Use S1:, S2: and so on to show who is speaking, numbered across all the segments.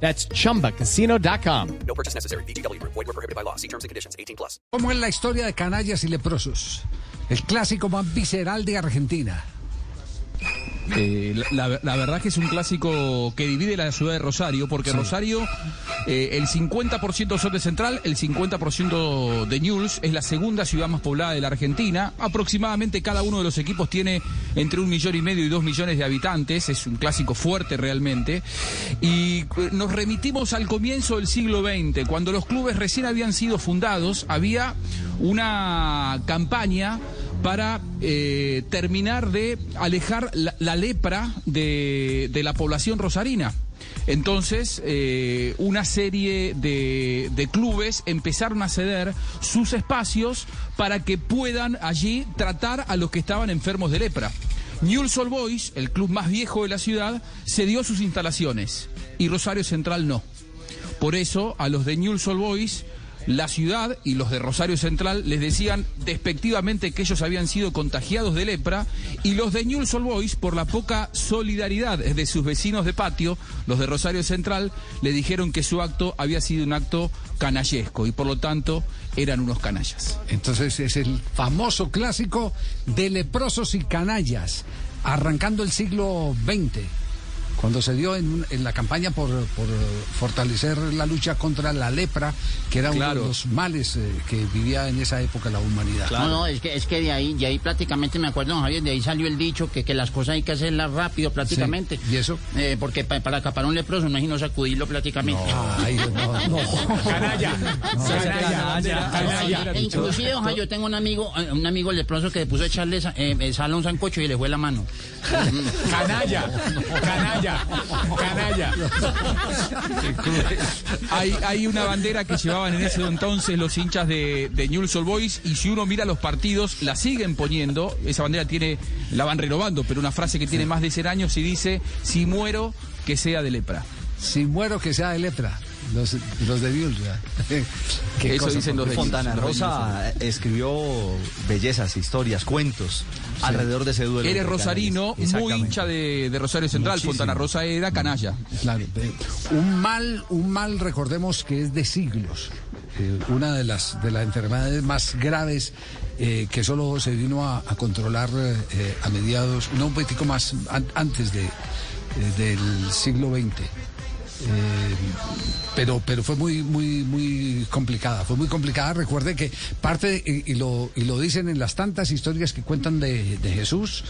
S1: That's chumbacasino.com.
S2: No purchase necessary. BGW. Void were prohibited by law. See terms and conditions. 18 plus.
S3: ¿Cómo es la historia de canallas y leprosos? El clásico más visceral de Argentina.
S4: Eh, la, la- verdad que es un clásico que divide la ciudad de Rosario, porque Rosario, eh, el 50% son de Central, el 50% de Newell's, es la segunda ciudad más poblada de la Argentina. Aproximadamente cada uno de los equipos tiene entre un millón y medio y dos millones de habitantes, es un clásico fuerte realmente. Y eh, nos remitimos al comienzo del siglo XX, cuando los clubes recién habían sido fundados, había una campaña para eh, terminar de alejar la, lepra de, de la población rosarina. Entonces, eh, una serie de, de clubes empezaron a ceder sus espacios para que puedan allí tratar a los que estaban enfermos de lepra. Newell's Old Boys, el club más viejo de la ciudad, cedió sus instalaciones y Rosario Central no. Por eso, a los de Newell's Old Boys, la ciudad y los de Rosario Central les decían despectivamente que ellos habían sido contagiados de lepra y los de Newell's Boys, por la poca solidaridad de sus vecinos de patio, los de Rosario Central, le dijeron que su acto había sido un acto canallesco y por lo tanto eran unos canallas.
S3: Entonces es el famoso clásico de leprosos y canallas, arrancando el siglo XX, cuando se dio en, un- en la campaña por, por fortalecer la lucha contra la lepra, que era uno
S4: Claro.
S3: de los males eh, que vivía en esa época la humanidad.
S5: No, no, es que, es que de ahí, de ahí prácticamente me acuerdo, don Javier, de ahí salió el dicho que, que las cosas hay que hacerlas rápido prácticamente.
S3: ¿Y eso?
S5: Eh, porque pa- para acapar un leproso no es sino sacudirlo prácticamente.
S3: Ay, no, no.
S5: E inclusive, don Javier, yo tengo un amigo, eh, un amigo leproso que le puso a echarle eh, eh, sal a un sancocho y le fue la mano.
S6: Canalla, canalla, canalla.
S4: Hay, hay una bandera que llevaban en ese entonces los hinchas de, de Newell's Old Boys y si uno mira los partidos, la siguen poniendo. Esa bandera tiene, la van renovando, pero una frase que tiene más de 100 años y dice, si muero, que sea de lepra.
S3: Si muero que sea de lepra, los, los de Dios. Qué
S4: Eso
S3: cosa,
S4: dicen los de.
S7: Fontana Rosa escribió bellezas, historias, cuentos alrededor de ese duelo.
S4: Eres rosarino, muy hincha de, de Rosario Central.
S3: Muchísimo.
S4: Fontana Rosa era canalla.
S3: Claro, un mal, un mal, recordemos que es de siglos. Eh, una de las de las enfermedades más graves eh, que solo se vino a, a controlar eh, a mediados, no un poquitico más an- antes de, eh, del siglo XX. Eh, pero pero fue muy muy muy complicada fue muy complicada. Recuerde que parte y, y lo y lo dicen en las tantas historias que cuentan de, de Jesús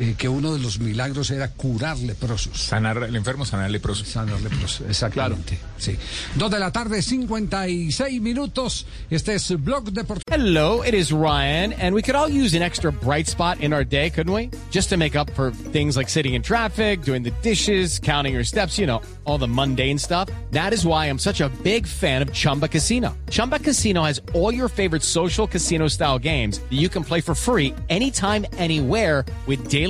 S3: eh, que uno de los milagros era curar leprosos
S6: Sanar el enfermo, sanar el leproso.
S3: Sanar leprosos, exactamente. Sí. Dos de la tarde, 56 minutos. Este es Blog Deportivo.
S1: Hello, it is Ryan, and we could all use an extra bright spot in our day, couldn't we? Just to make up for things like sitting in traffic, doing the dishes, counting your steps, you know, all the mundane stuff. That is why I'm such a big fan of Chumba Casino. Chumba Casino has all your favorite social casino style games that you can play for free anytime, anywhere with daily